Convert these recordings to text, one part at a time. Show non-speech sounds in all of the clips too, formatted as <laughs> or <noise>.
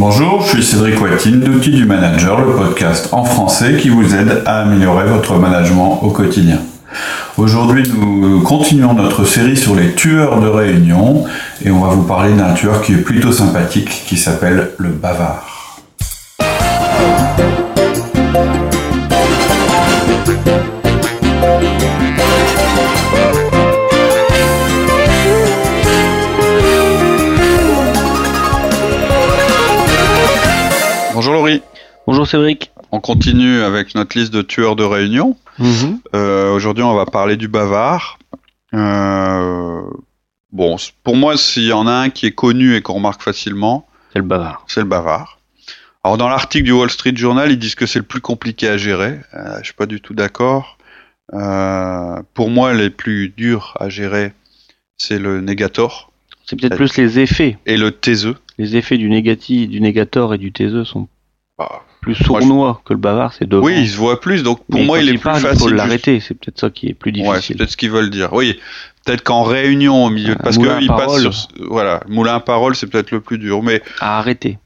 Bonjour, je suis Cédric Watine d'Outils du Manager, le podcast en français qui vous aide à améliorer votre management au quotidien. Aujourd'hui, nous continuons notre série sur les tueurs de réunion et on va vous parler d'un tueur qui est plutôt sympathique qui s'appelle le bavard. Bonjour Cédric. On continue avec notre liste de tueurs de réunion. Mhm. Euh, Aujourd'hui, on va parler du bavard. Euh, bon, pour moi, s'il y en a un qui est connu et qu'on remarque facilement, C'est le bavard. c'est le bavard. Alors, dans l'article du Wall Street Journal, ils disent que c'est le plus compliqué à gérer. Euh, je suis pas du tout d'accord. Euh, pour moi, les plus durs à gérer, c'est le négator C'est peut-être plus les effets. et le taiseux. Les effets du négatif, du négator et du taiseux sont Bah, plus sournois que le bavard. C'est devant. oui, il se voit plus, donc pour Mais moi, il est plus parle, facile. Il faut juste- l'arrêter. C'est peut-être ça qui est plus Ouais, c'est difficile. peut-être ce qu'ils veulent dire. Oui, peut-être qu'en réunion au milieu, Un parce qu'ils passent sur, voilà, moulin à parole, c'est peut-être le plus dur. Mais à arrêter.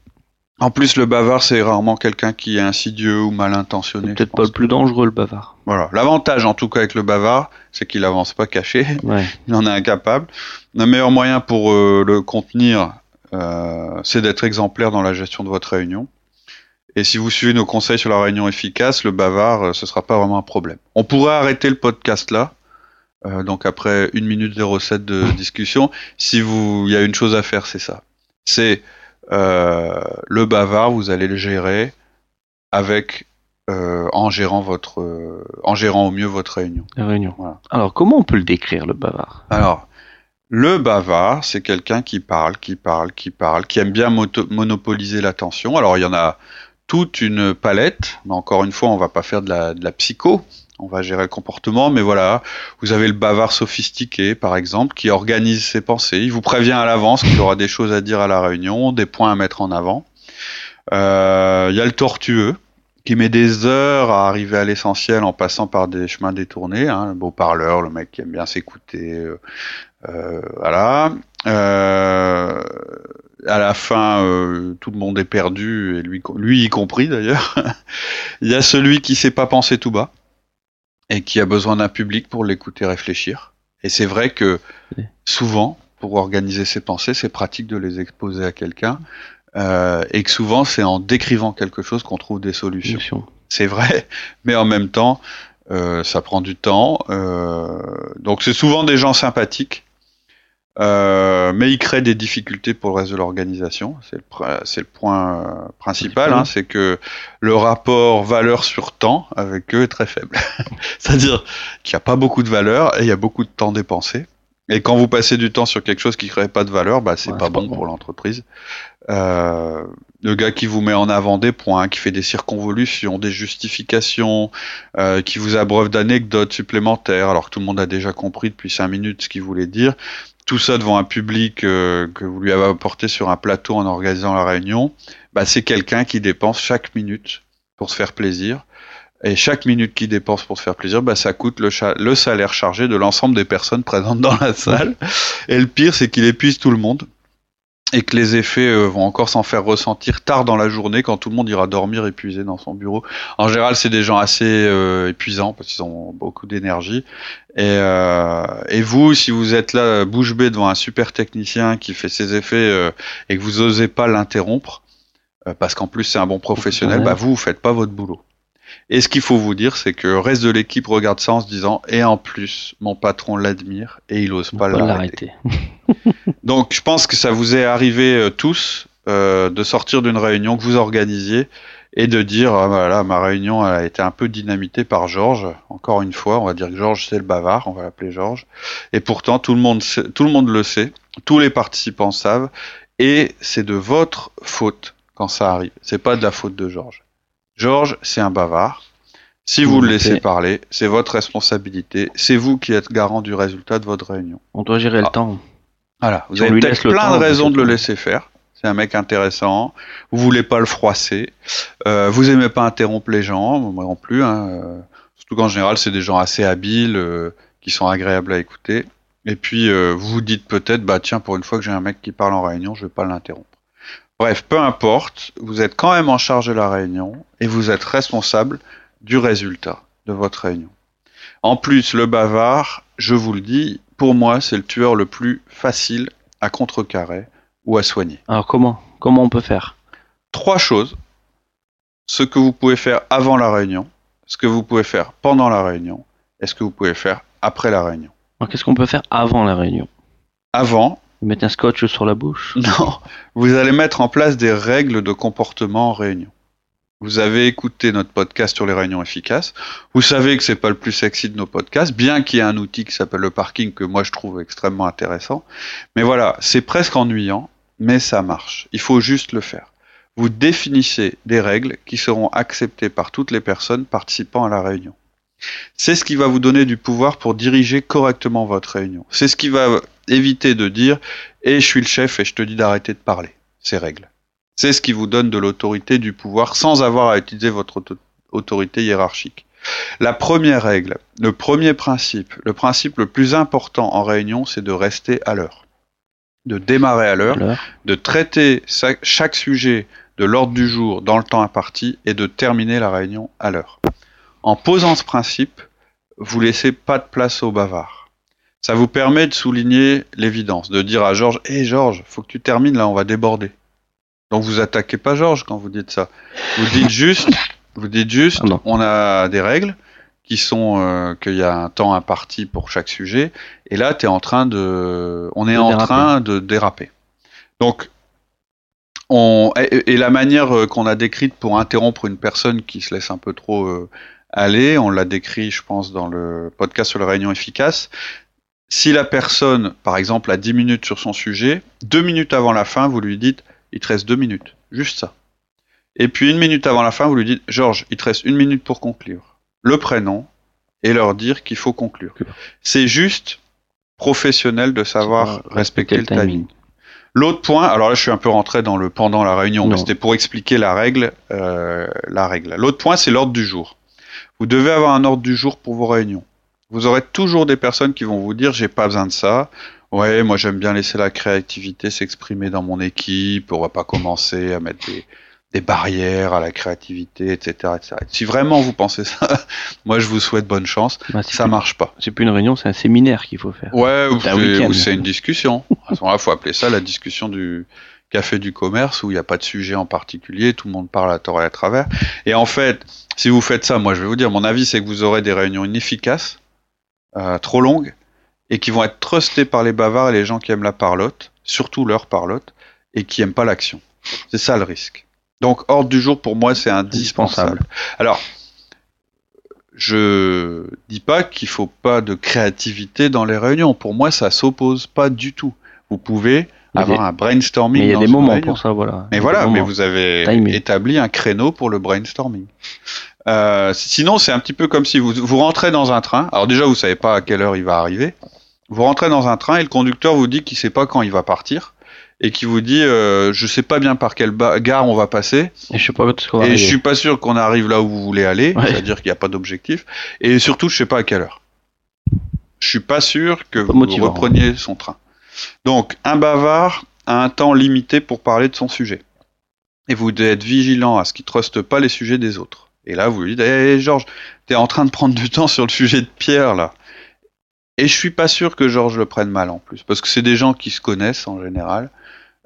en plus, le bavard, c'est rarement quelqu'un qui est insidieux ou mal intentionné. Peut-être pas le plus dangereux le bavard. Voilà, l'avantage en tout cas avec le bavard, c'est qu'il avance pas caché, Ouais. <laughs> il en est incapable. Le meilleur moyen pour euh, le contenir, euh, c'est d'être exemplaire dans la gestion de votre réunion. Et si vous suivez nos conseils sur la réunion efficace, le bavard, euh, ce sera pas vraiment un problème. On pourrait arrêter le podcast là, euh, donc après une minute 07 de <laughs> discussion. Si vous, il y a une chose à faire, c'est ça. C'est euh, le bavard, vous allez le gérer avec euh, en gérant votre, euh, en gérant au mieux votre réunion. La réunion. Voilà. Alors comment on peut le décrire le bavard? Alors, le bavard, c'est quelqu'un qui parle, qui parle, qui parle, qui aime bien monopoliser l'attention. Alors, il y en a toute une palette, mais encore une fois, on va pas faire de la, de la psycho. On va gérer le comportement, mais voilà, vous avez le bavard sophistiqué, par exemple, qui organise ses pensées. Il vous prévient à l'avance qu'il aura des choses à dire à la réunion, des points à mettre en avant. Euh, Il y a le tortueux, qui met des heures à arriver à l'essentiel en passant par des chemins détournés. Hein, le beau parleur, le mec qui aime bien s'écouter. euh, euh, voilà. Euh, à la fin, euh, tout le monde est perdu, et lui, lui y compris d'ailleurs. <laughs> Il y a celui qui sait pas penser tout bas et qui a besoin d'un public pour l'écouter réfléchir. Et c'est vrai que souvent, pour organiser ses pensées, c'est pratique de les exposer à quelqu'un. euh, et que souvent, c'est en décrivant quelque chose qu'on trouve des solutions Solution. c'est vrai, mais en même temps, euh, ça prend du temps. euh, donc c'est souvent des gens sympathiques, euh, mais ils créent des difficultés pour le reste de l'organisation. C'est le, c'est le point euh, principal, hein, c'est que le rapport valeur sur temps avec eux est très faible. <laughs> C'est-à-dire qu'il n'y a pas beaucoup de valeur et il y a beaucoup de temps dépensé. Et quand vous passez du temps sur quelque chose qui ne crée pas de valeur, bah, c'est Ouais, pas c'est pas bon bon. pour l'entreprise. Euh, le gars qui vous met en avant des points, qui fait des circonvolutions, des justifications, euh, qui vous abreuve d'anecdotes supplémentaires, alors que tout le monde a déjà compris depuis cinq minutes ce qu'il voulait dire. Tout ça devant un public euh, que vous lui avez apporté sur un plateau en organisant la réunion, bah, c'est quelqu'un qui dépense chaque minute pour se faire plaisir. Et chaque minute qu'il dépense pour se faire plaisir, bah, ça coûte le, le salaire chargé de l'ensemble des personnes présentes dans la salle. Et le pire, c'est qu'il épuise tout le monde et que les effets euh, vont encore s'en faire ressentir tard dans la journée quand tout le monde ira dormir épuisé dans son bureau. En général, c'est des gens assez euh, épuisants parce qu'ils ont beaucoup d'énergie. Et, euh, et vous, si vous êtes là bouche bée devant un super technicien qui fait ses effets euh, et que vous osez pas l'interrompre, euh, parce qu'en plus c'est un bon professionnel, bah vous, vous faites pas votre boulot. Et ce qu'il faut vous dire, c'est que le reste de l'équipe regarde ça en se disant, et en plus, mon patron l'admire et il ose pas l'arrêter. l'arrêter. <laughs> Donc, je pense que ça vous est arrivé euh, tous euh, de sortir d'une réunion que vous organisiez et de dire ah, voilà ma réunion elle a été un peu dynamitée par Georges. Encore une fois, on va dire que Georges c'est le bavard, on va l'appeler Georges. Et pourtant tout le monde sait- tout le monde le sait, tous les participants savent et c'est de votre faute quand ça arrive. C'est pas de la faute de Georges. Georges c'est un bavard. Si vous Vous le laissez parler, c'est votre responsabilité. C'est vous qui êtes garant du résultat de votre réunion. On doit gérer Ah. le temps. Voilà, vous Si avez peut-être plein temps, de raisons de le laisser faire. C'est un mec intéressant. Vous voulez pas le froisser. Euh, vous aimez pas interrompre les gens, moi non plus. Hein. euh, Surtout qu'en général, c'est des gens assez habiles, euh, qui sont agréables à écouter. Et puis, euh, vous vous dites peut-être, bah tiens, pour une fois que j'ai un mec qui parle en réunion, je vais pas l'interrompre. Bref, peu importe, vous êtes quand même en charge de la réunion et vous êtes responsable du résultat de votre réunion. En plus, le bavard, je vous le dis, pour moi, c'est le tueur le plus facile à contrecarrer ou à soigner. Alors comment Comment on peut faire? Trois choses. Ce que vous pouvez faire avant la réunion, ce que vous pouvez faire pendant la réunion et ce que vous pouvez faire après la réunion. Alors qu'est-ce qu'on peut faire avant la réunion? Avant, Mettre un scotch sur la bouche <laughs> non, vous allez mettre en place des règles de comportement en réunion. Vous avez écouté notre podcast sur les réunions efficaces. Vous savez que c'est pas le plus sexy de nos podcasts, bien qu'il y ait un outil qui s'appelle le parking que moi je trouve extrêmement intéressant. Mais voilà, c'est presque ennuyant, mais ça marche. Il faut juste le faire. Vous définissez des règles qui seront acceptées par toutes les personnes participant à la réunion. C'est ce qui va vous donner du pouvoir pour diriger correctement votre réunion. C'est ce qui va éviter de dire et je suis le chef et je te dis d'arrêter de parler. Ces règles. C'est ce qui vous donne de l'autorité, du pouvoir, sans avoir à utiliser votre auto- autorité hiérarchique. La première règle, le premier principe, le principe le plus important en réunion, c'est de rester à l'heure. De démarrer à l'heure, de traiter chaque sujet de l'ordre du jour dans le temps imparti et de terminer la réunion à l'heure. En posant ce principe, vous laissez pas de place au bavard. Ça vous permet de souligner l'évidence, de dire à Georges Hé Georges, faut que tu termines là, on va déborder. Donc vous attaquez pas Georges quand vous dites ça. Vous dites juste, vous dites juste, Ah on a des règles qui sont euh, qu'il y a un temps imparti pour chaque sujet, et là es en train de, on est De en déraper. train de déraper. Donc on, et, et la manière euh, qu'on a décrite pour interrompre une personne qui se laisse un peu trop euh, aller, on l'a décrit, je pense, dans le podcast sur la réunion efficace. Si la personne, par exemple, a 10 minutes sur son sujet, deux minutes avant la fin, vous lui dites, il te reste deux minutes, juste ça. Et puis une minute avant la fin, vous lui dites, Georges, il te reste une minute pour conclure. Le prénom et leur dire qu'il faut conclure. C'est juste professionnel de savoir respecter le timing. L'autre point, alors là je suis un peu rentré dans le pendant la réunion, mais c'était pour expliquer la règle. euh, la règle. L'autre point, c'est l'ordre du jour. Vous devez avoir un ordre du jour pour vos réunions. Vous aurez toujours des personnes qui vont vous dire j'ai pas besoin de ça. Ouais, moi j'aime bien laisser la créativité s'exprimer dans mon équipe. On va pas commencer à mettre des, des barrières à la créativité, etc., etc. Si vraiment vous pensez ça, <laughs> moi je vous souhaite bonne chance. Bah, Ça plus- marche pas. C'est plus une réunion, c'est un séminaire qu'il faut faire. Ouais, ou C'est un une discussion. À ce moment-là, faut appeler ça la discussion du café du commerce où il n'y a pas de sujet en particulier, tout le monde parle à tort et à travers. Et en fait, si vous faites ça, moi je vais vous dire, mon avis c'est que vous aurez des réunions inefficaces, euh, trop longues, et qui vont être trustées par les bavards et les gens qui aiment la parlotte, surtout leur parlotte, et qui aiment pas l'action. C'est ça le risque. Donc ordre du jour pour moi c'est indispensable. Alors, je dis pas qu'il faut pas de créativité dans les réunions. Pour moi, ça s'oppose pas du tout. Vous pouvez avoir un brainstorming. Mais il y a des moments réunion. pour ça, voilà. Mais voilà, mais vous avez Timing. établi un créneau pour le brainstorming. Euh, sinon, c'est un petit peu comme si vous, vous rentrez dans un train. Alors déjà, vous savez pas à quelle heure il va arriver. Vous rentrez dans un train et le conducteur vous dit qu'il sait pas quand il va partir et qui vous dit euh, je sais pas bien par quelle gare on va passer Et je sais pas et je suis pas sûr qu'on arrive là où vous voulez aller, Ouais. c'est-à-dire qu'il n'y a pas d'objectif. Et surtout, je sais pas à quelle heure. Je suis pas sûr que Pas vous motivant. repreniez son train. Donc, un bavard a un temps limité pour parler de son sujet. Et vous devez être vigilant à ce qu'il truste pas les sujets des autres. Et là, vous lui dites, hé Georges, t'es en train de prendre du temps sur le sujet de Pierre, là. Et je suis pas sûr que Georges le prenne mal en plus, parce que c'est des gens qui se connaissent en général.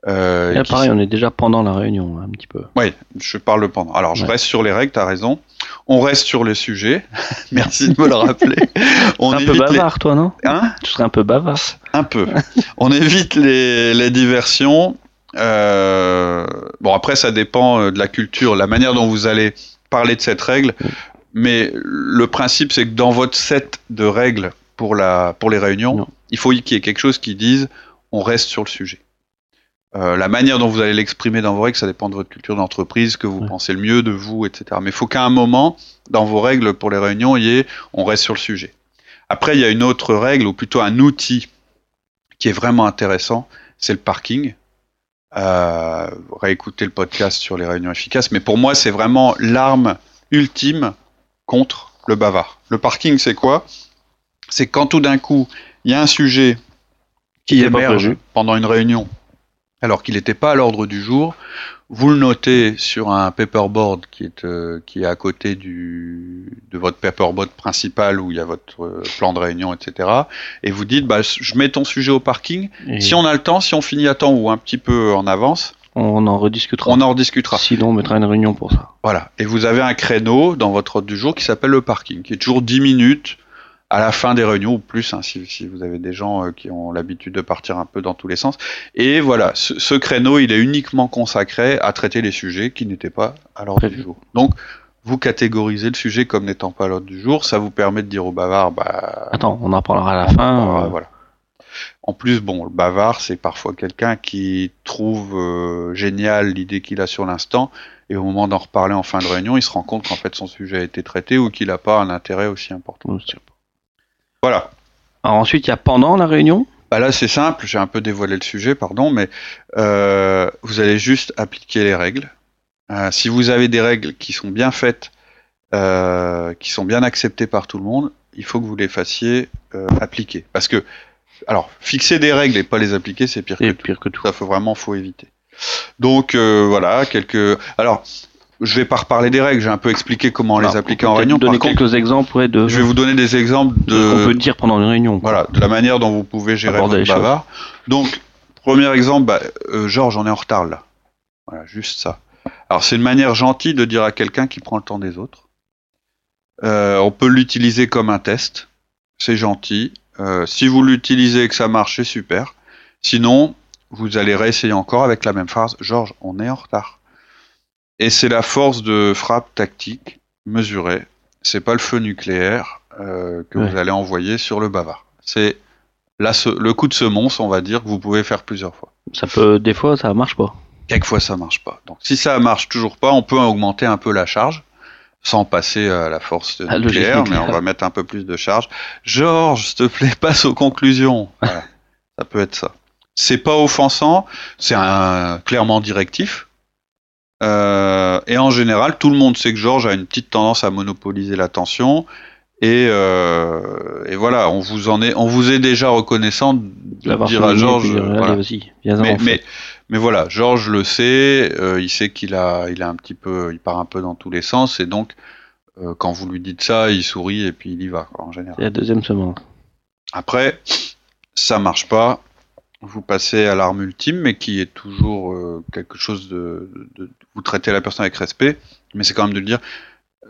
Euh, là, pareil, on est déjà pendant la réunion, un petit peu. oui, je parle pendant. Alors, je Ouais. reste sur les règles, t'as raison. On reste sur les sujets. <laughs> Merci de me le rappeler. <laughs> On un peu les... bavard, toi, non? Hein? Tu serais un peu bavard. Un peu. <laughs> On évite les, les diversions. Euh, Bon, après, ça dépend euh, de la culture, la manière dont vous allez parler de cette règle. Mais le principe, c'est que dans votre set de règles pour, la, pour les réunions, Non. il faut qu'il y ait quelque chose qui dise on reste sur le sujet. Euh, la manière dont vous allez l'exprimer dans vos règles, ça dépend de votre culture d'entreprise, que vous Ouais. pensez le mieux de vous, etc. Mais il faut qu'à un moment, dans vos règles pour les réunions, il y ait on reste sur le sujet. Après, il y a une autre règle, ou plutôt un outil qui est vraiment intéressant, c'est le parking. Euh, réécouter le podcast sur les réunions efficaces, mais pour moi, c'est vraiment l'arme ultime contre le bavard. Le parking, c'est quoi? C'est quand tout d'un coup, il y a un sujet qui émerge pendant une réunion alors qu'il n'était pas à l'ordre du jour, vous le notez sur un paperboard qui est, euh, qui est à côté du, de votre paperboard principal où il y a votre euh, plan de réunion, etc. Et vous dites, bah, je mets ton sujet au parking. Et Si on a le temps, si on finit à temps ou un petit peu en avance, on en rediscutera. on en rediscutera. Sinon, on mettra une réunion pour ça. Voilà. Et vous avez un créneau dans votre ordre du jour qui s'appelle le parking, qui est toujours 10 minutes à la fin des réunions ou plus, hein, si, si vous avez des gens euh, qui ont l'habitude de partir un peu dans tous les sens. Et voilà, ce, ce créneau, il est uniquement consacré à traiter les sujets qui n'étaient pas à l'ordre du jour. Donc, vous catégorisez le sujet comme n'étant pas à l'ordre du jour, ça vous permet de dire au bavard, bah, Attends, on en parlera à la fin. parlera, euh, voilà. En plus, bon, le bavard, c'est parfois quelqu'un qui trouve euh, génial l'idée qu'il a sur l'instant, et au moment d'en reparler en fin de réunion, il se rend compte qu'en fait son sujet a été traité ou qu'il n'a pas un intérêt aussi important. Voilà. Alors ensuite, il y a pendant la réunion? Bah là, c'est simple, j'ai un peu dévoilé le sujet, pardon, mais euh, vous allez juste appliquer les règles. Euh, si vous avez des règles qui sont bien faites, euh, qui sont bien acceptées par tout le monde, il faut que vous les fassiez appliquer. Parce que, alors, fixer des règles et pas les appliquer, c'est pire que C'est tout. pire que tout. Ça, faut vraiment, faut éviter. Donc euh, voilà, quelques. Alors, je vais pas reparler des règles. J'ai un peu expliqué comment Alors, les appliquer en réunion. Par contre, quelques exemples ouais, de, je vais vous donner des exemples de ce qu'on peut dire pendant une réunion. quoi. voilà, de la manière dont vous pouvez gérer Aborder votre bavard. Donc, premier exemple, bah, euh, Georges, on est en retard là. Voilà, juste ça. Alors, c'est une manière gentille de dire à quelqu'un qui prend le temps des autres. Euh, on peut l'utiliser comme un test. C'est gentil. Euh, si vous l'utilisez et que ça marche, c'est super. Sinon, vous allez réessayer encore avec la même phrase. Georges, on est en retard. Et c'est la force de frappe tactique mesurée. C'est pas le feu nucléaire euh, que Ouais. vous allez envoyer sur le bavard. C'est le coup de semonce, on va dire, que vous pouvez faire plusieurs fois. Ça peut, des fois, ça marche pas. Quelquefois, ça marche pas. Donc, si ça marche toujours pas, on peut augmenter un peu la charge, sans passer à la force logique nucléaire, mais on va mettre un peu plus de charge. Georges, s'il te plaît, <laughs> passe aux conclusions. Voilà. ça peut être ça. C'est pas offensant, c'est clairement directif. Euh, et en général, tout le monde sait que Georges a une petite tendance à monopoliser l'attention. Et, euh, et voilà, on vous en est, on vous est déjà reconnaissant de dire à Georges. voilà. Mais, voilà, Georges le sait, euh, il sait qu'il a, il a un petit peu, il part un peu dans tous les sens, et donc euh, quand vous lui dites ça, il sourit et puis il y va quoi, en général. C'est la deuxième semence. Après, ça marche pas, vous passez à l'arme ultime, mais qui est toujours quelque chose de, de- vous traitez la personne avec respect, mais c'est quand même de lui dire,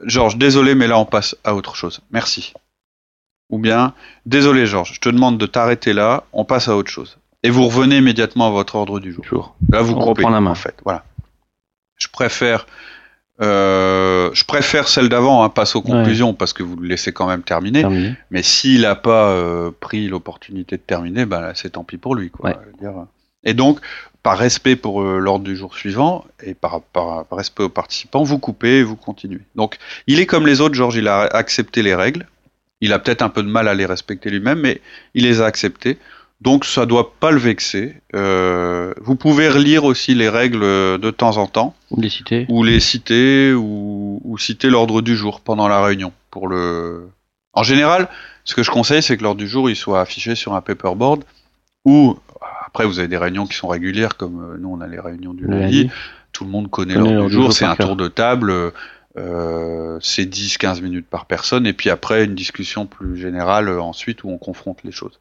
Georges, désolé, mais là on passe à autre chose. Merci. Ou bien, désolé Georges, je te demande de t'arrêter là, on passe à autre chose. Et vous revenez immédiatement à votre ordre du jour. Là, vous On coupez, reprend la main. en fait. Voilà. Je préfère, euh, je préfère celle d'avant, hein, passe aux conclusions, parce que vous le laissez quand même terminer. Mais s'il n'a pas euh, pris l'opportunité de terminer, ben c'est tant pis pour lui. Quoi, Ouais. Je veux dire. Et donc, par respect pour euh, l'ordre du jour suivant et par, par- par respect aux participants, vous coupez et vous continuez. Donc, il est comme les autres, Georges, il a accepté les règles. Il a peut-être un peu de mal à les respecter lui-même, mais il les a acceptées. Donc, ça doit pas le vexer. Euh, vous pouvez relire aussi les règles de temps en temps Ou les citer. ou les citer ou, ou citer l'ordre du jour pendant la réunion pour le en général ce que je conseille c'est que l'ordre du jour il soit affiché sur un paperboard ou après vous avez des réunions qui sont régulières comme euh, nous on a les réunions du lundi lundi. tout le monde connaît l'ordre du jour c'est un tour de table euh, c'est 10-15 minutes par personne et puis après une discussion plus générale euh, ensuite où on confronte les choses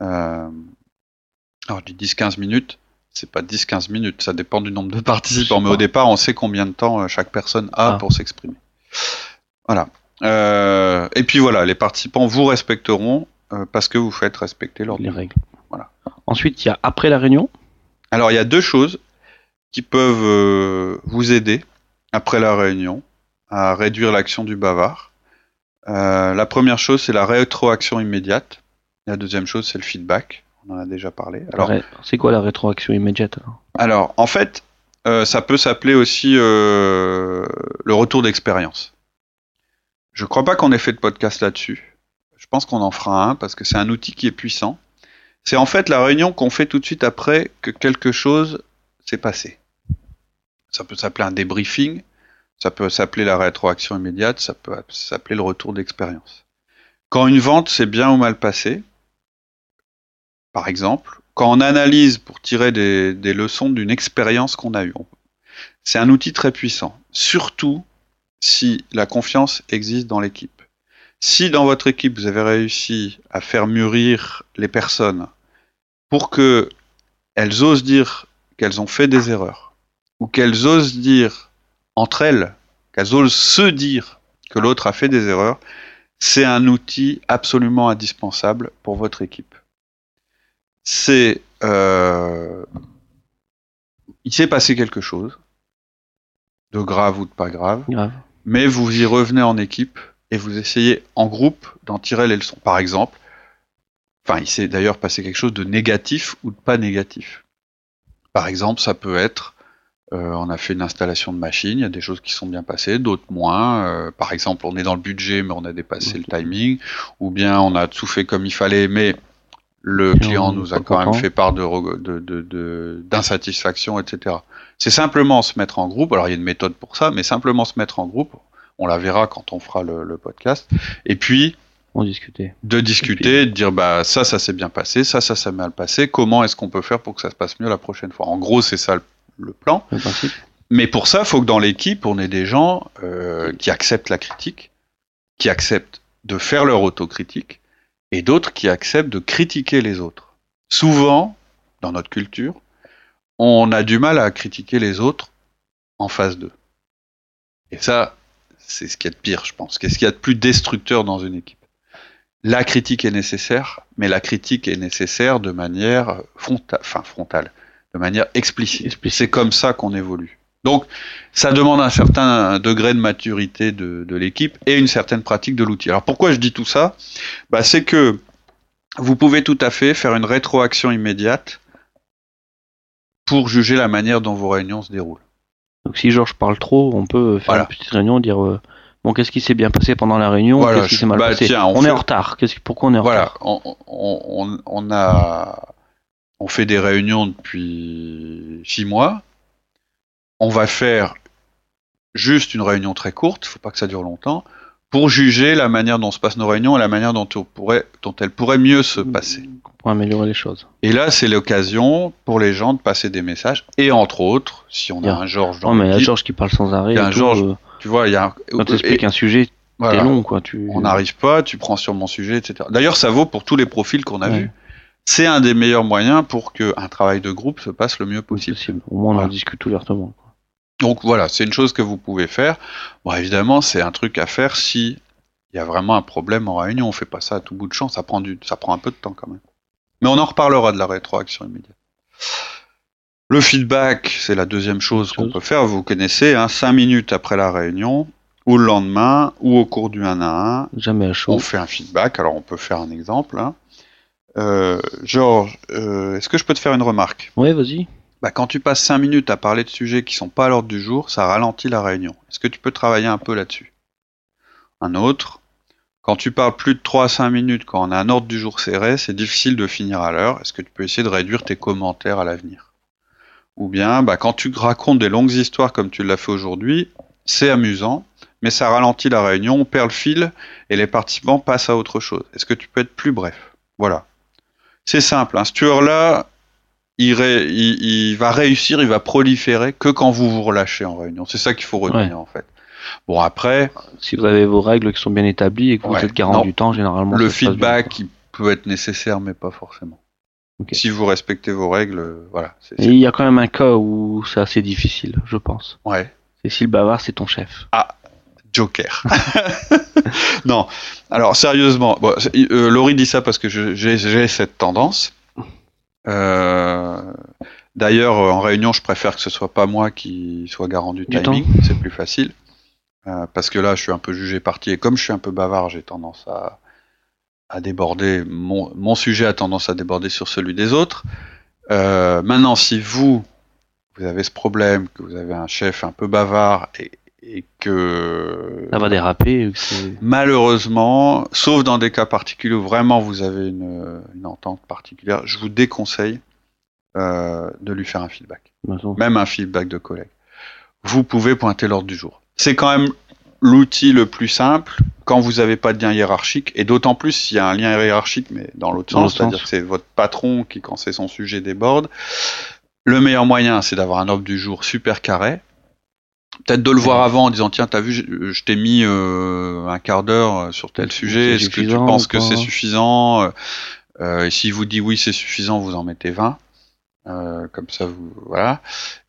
euh, alors je dis 10-15 minutes c'est pas 10-15 minutes, ça dépend du nombre de <laughs> participants. Mais au départ, on sait combien de temps chaque personne a Ah. pour s'exprimer. Voilà. Et puis voilà, les participants vous respecteront parce que vous faites respecter l'ordre. les règles. Ensuite, il y a après la réunion. Alors il y a deux choses qui peuvent euh, vous aider après la réunion à réduire l'action du bavard. Euh, la première chose, c'est la rétroaction immédiate. La deuxième chose, c'est le feedback. On en a déjà parlé. Alors, C'est quoi la rétroaction immédiate alors? Alors, en fait, euh, ça peut s'appeler aussi le retour d'expérience. Je crois pas qu'on ait fait de podcast là-dessus. Je pense qu'on en fera un parce que c'est un outil qui est puissant. C'est en fait la réunion qu'on fait tout de suite après que quelque chose s'est passé. Ça peut s'appeler un débriefing, ça peut s'appeler la rétroaction immédiate, ça peut s'appeler le retour d'expérience. Quand une vente s'est bien ou mal passée, par exemple, quand on analyse pour tirer des, des leçons d'une expérience qu'on a eue. C'est un outil très puissant, surtout si la confiance existe dans l'équipe. Si dans votre équipe vous avez réussi à faire mûrir les personnes pour que elles osent dire qu'elles ont fait des erreurs, ou qu'elles osent dire entre elles, qu'elles osent se dire que l'autre a fait des erreurs, c'est un outil absolument indispensable pour votre équipe. C'est euh, il s'est passé quelque chose, de grave ou de pas grave, Grave. mais vous y revenez en équipe et vous essayez en groupe d'en tirer les leçons. Par exemple, enfin, il s'est d'ailleurs passé quelque chose de négatif ou de pas négatif. Par exemple, ça peut être, euh, on a fait une installation de machine, il y a des choses qui sont bien passées, d'autres moins. Euh, par exemple, on est dans le budget, mais on a dépassé le timing, ou bien on a tout fait comme il fallait, mais le Et client nous a quand même fait part de re- de- de- de- d'insatisfaction, etc. C'est simplement se mettre en groupe. Alors il y a une méthode pour ça, mais simplement se mettre en groupe. On la verra quand on fera le, le podcast. Et puis De discuter, de dire bah ça, ça s'est bien passé, ça, ça s'est mal passé. Comment est-ce qu'on peut faire pour que ça se passe mieux la prochaine fois? En gros, c'est ça le, le plan. Le. Mais pour ça, il faut que dans l'équipe, on ait des gens euh, qui acceptent la critique, qui acceptent de faire leur autocritique, et d'autres qui acceptent de critiquer les autres. Souvent, dans notre culture, on a du mal à critiquer les autres en face d'eux. Et ça, c'est ce qu'il y a de pire, je pense. Qu'est-ce qu'il y a de plus destructeur dans une équipe? La critique est nécessaire, mais la critique est nécessaire de manière fronta- enfin, frontale, de manière explicite. Explicite. C'est comme ça qu'on évolue. Donc, ça demande un certain degré de maturité de, de l'équipe et une certaine pratique de l'outil. Alors, pourquoi je dis tout ça? Bah, C'est que vous pouvez tout à fait faire une rétroaction immédiate pour juger la manière dont vos réunions se déroulent. Donc si Georges parle trop, on peut faire Voilà. une petite réunion, dire euh, bon qu'est-ce qui s'est bien passé pendant la réunion, Voilà, qu'est-ce qui s'est mal bah, passé? tiens, on on fait- est en retard. Qu'est-ce pourquoi on est en Voilà, retard? on, on, on- on a, on fait des réunions depuis six mois. On va faire juste une réunion très courte, il faut pas que ça dure longtemps, pour juger la manière dont se passent nos réunions et la manière dont, on pourrait, dont elles pourraient mieux se passer. Pour améliorer les choses. Et là, c'est l'occasion pour les gens de passer des messages. Et entre autres, si on a un Georges dans Non mais il y a Georges qui parle sans arrêt. Il y a un tout, Georges, euh, tu vois, il y a un, quand tu et- expliques un sujet, voilà. t'es long quoi. Tu... on n'arrive pas, tu prends sur mon sujet, etc. D'ailleurs, ça vaut pour tous les profils qu'on a Ouais. vus. C'est un des meilleurs moyens pour qu'un travail de groupe se passe le mieux possible. possible. Au moins on Voilà. en discute ouvertement. quoi. Donc voilà, c'est une chose que vous pouvez faire. Bon, évidemment, c'est un truc à faire si il y a vraiment un problème en réunion. On fait pas ça à tout bout de champ, ça prend du, ça prend un peu de temps quand même. Mais on en reparlera de la rétroaction immédiate. Le feedback, c'est la deuxième chose qu'on peut faire. Vous connaissez, hein, cinq minutes après la réunion, ou le lendemain, ou au cours du 1 à 1, Jamais à chaud. on fait un feedback. Alors on peut faire un exemple. hein. Euh, Georges, euh, est-ce que je peux te faire une remarque? Ouais vas-y. bah, quand tu passes 5 minutes à parler de sujets qui sont pas à l'ordre du jour, ça ralentit la réunion. Est-ce que tu peux travailler un peu là-dessus? Un autre, quand tu parles plus de 3 à 5 minutes, quand on a un ordre du jour serré, c'est difficile de finir à l'heure. Est-ce que tu peux essayer de réduire tes commentaires à l'avenir? Ou bien, bah, quand tu racontes des longues histoires comme tu l'as fait aujourd'hui, c'est amusant, mais ça ralentit la réunion, on perd le fil et les participants passent à autre chose. Est-ce que tu peux être plus bref? Voilà. C'est simple, hein. ce tueur-là, il, ré- il- il va réussir, il va proliférer que quand vous vous relâchez en réunion. C'est ça qu'il faut retenir Ouais. en fait. Bon après, Si vous avez vos règles qui sont bien établies et que vous Ouais. êtes garant du temps, généralement. le bien, feedback quoi. il peut être nécessaire mais pas forcément. Si vous respectez vos règles, euh, voilà. Et il y a quand même un cas où c'est assez difficile, je pense. Ouais. C'est si le bavard c'est ton chef. Joker. <laughs> non. Alors sérieusement, bon, euh, Laurie dit ça parce que j'ai cette tendance. Euh, D'ailleurs, en réunion, je préfère que ce soit pas moi qui soit garant du Du timing, c'est plus facile. Euh, parce que là, je suis un peu jugé parti et comme je suis un peu bavard, j'ai tendance à, à déborder. Mon, mon sujet a tendance à déborder sur celui des autres. Euh, maintenant, si vous vous avez ce problème, que vous avez un chef un peu bavard et, et que Ça va déraper. malheureusement, sauf dans des cas particuliers où vraiment vous avez une, une entente particulière, je vous déconseille euh, de lui faire un feedback, même un feedback de collègue. Vous pouvez pointer l'ordre du jour. C'est quand même l'outil le plus simple quand vous n'avez pas de lien hiérarchique, et d'autant plus s'il y a un lien hiérarchique, mais dans l'autre sens, c'est-à-dire que c'est votre patron qui, quand c'est son sujet, déborde. Le meilleur moyen, c'est d'avoir un ordre du jour super carré. Peut-être de le voir avant en disant tiens t'as vu je, je t'ai mis euh, un quart d'heure sur tel sujet est-ce que tu penses que c'est suffisant Euh, euh, et s'il vous dit oui c'est suffisant vous en mettez 20 Euh, comme ça vous voilà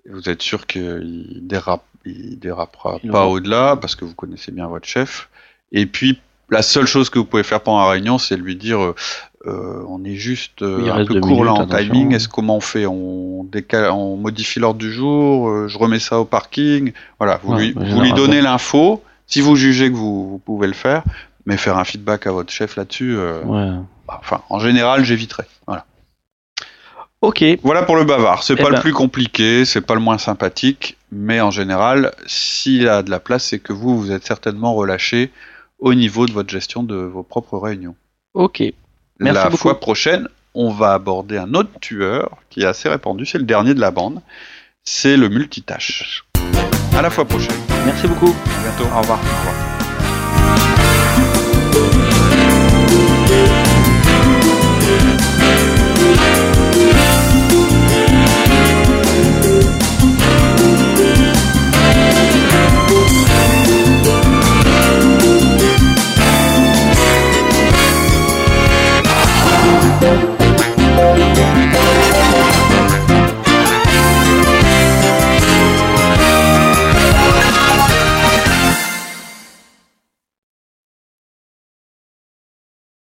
vous êtes sûr qu'il dérape il dérapera Il pas aura- au-delà parce que vous connaissez bien votre chef et puis la seule chose que vous pouvez faire pendant la réunion c'est lui dire euh, euh, on est juste euh, un peu court là en attention. timing est-ce comment on fait on décale on modifie l'ordre du jour je remets ça au parking voilà vous Ouais, lui, vous donnez l'info si vous jugez que vous, vous pouvez le faire mais faire un feedback à votre chef là-dessus euh, Ouais. enfin en général j'éviterai voilà Ok. voilà pour le bavard. C'est Eh pas ben. le plus compliqué, c'est pas le moins sympathique, mais en général, s'il a de la place, c'est que vous, vous êtes certainement relâché au niveau de votre gestion de vos propres réunions. Ok. Merci la beaucoup. fois prochaine, on va aborder un autre tueur qui est assez répandu, c'est le dernier de la bande, c'est le multitâche. À la fois prochaine. Merci beaucoup. À bientôt. Au revoir. Au revoir.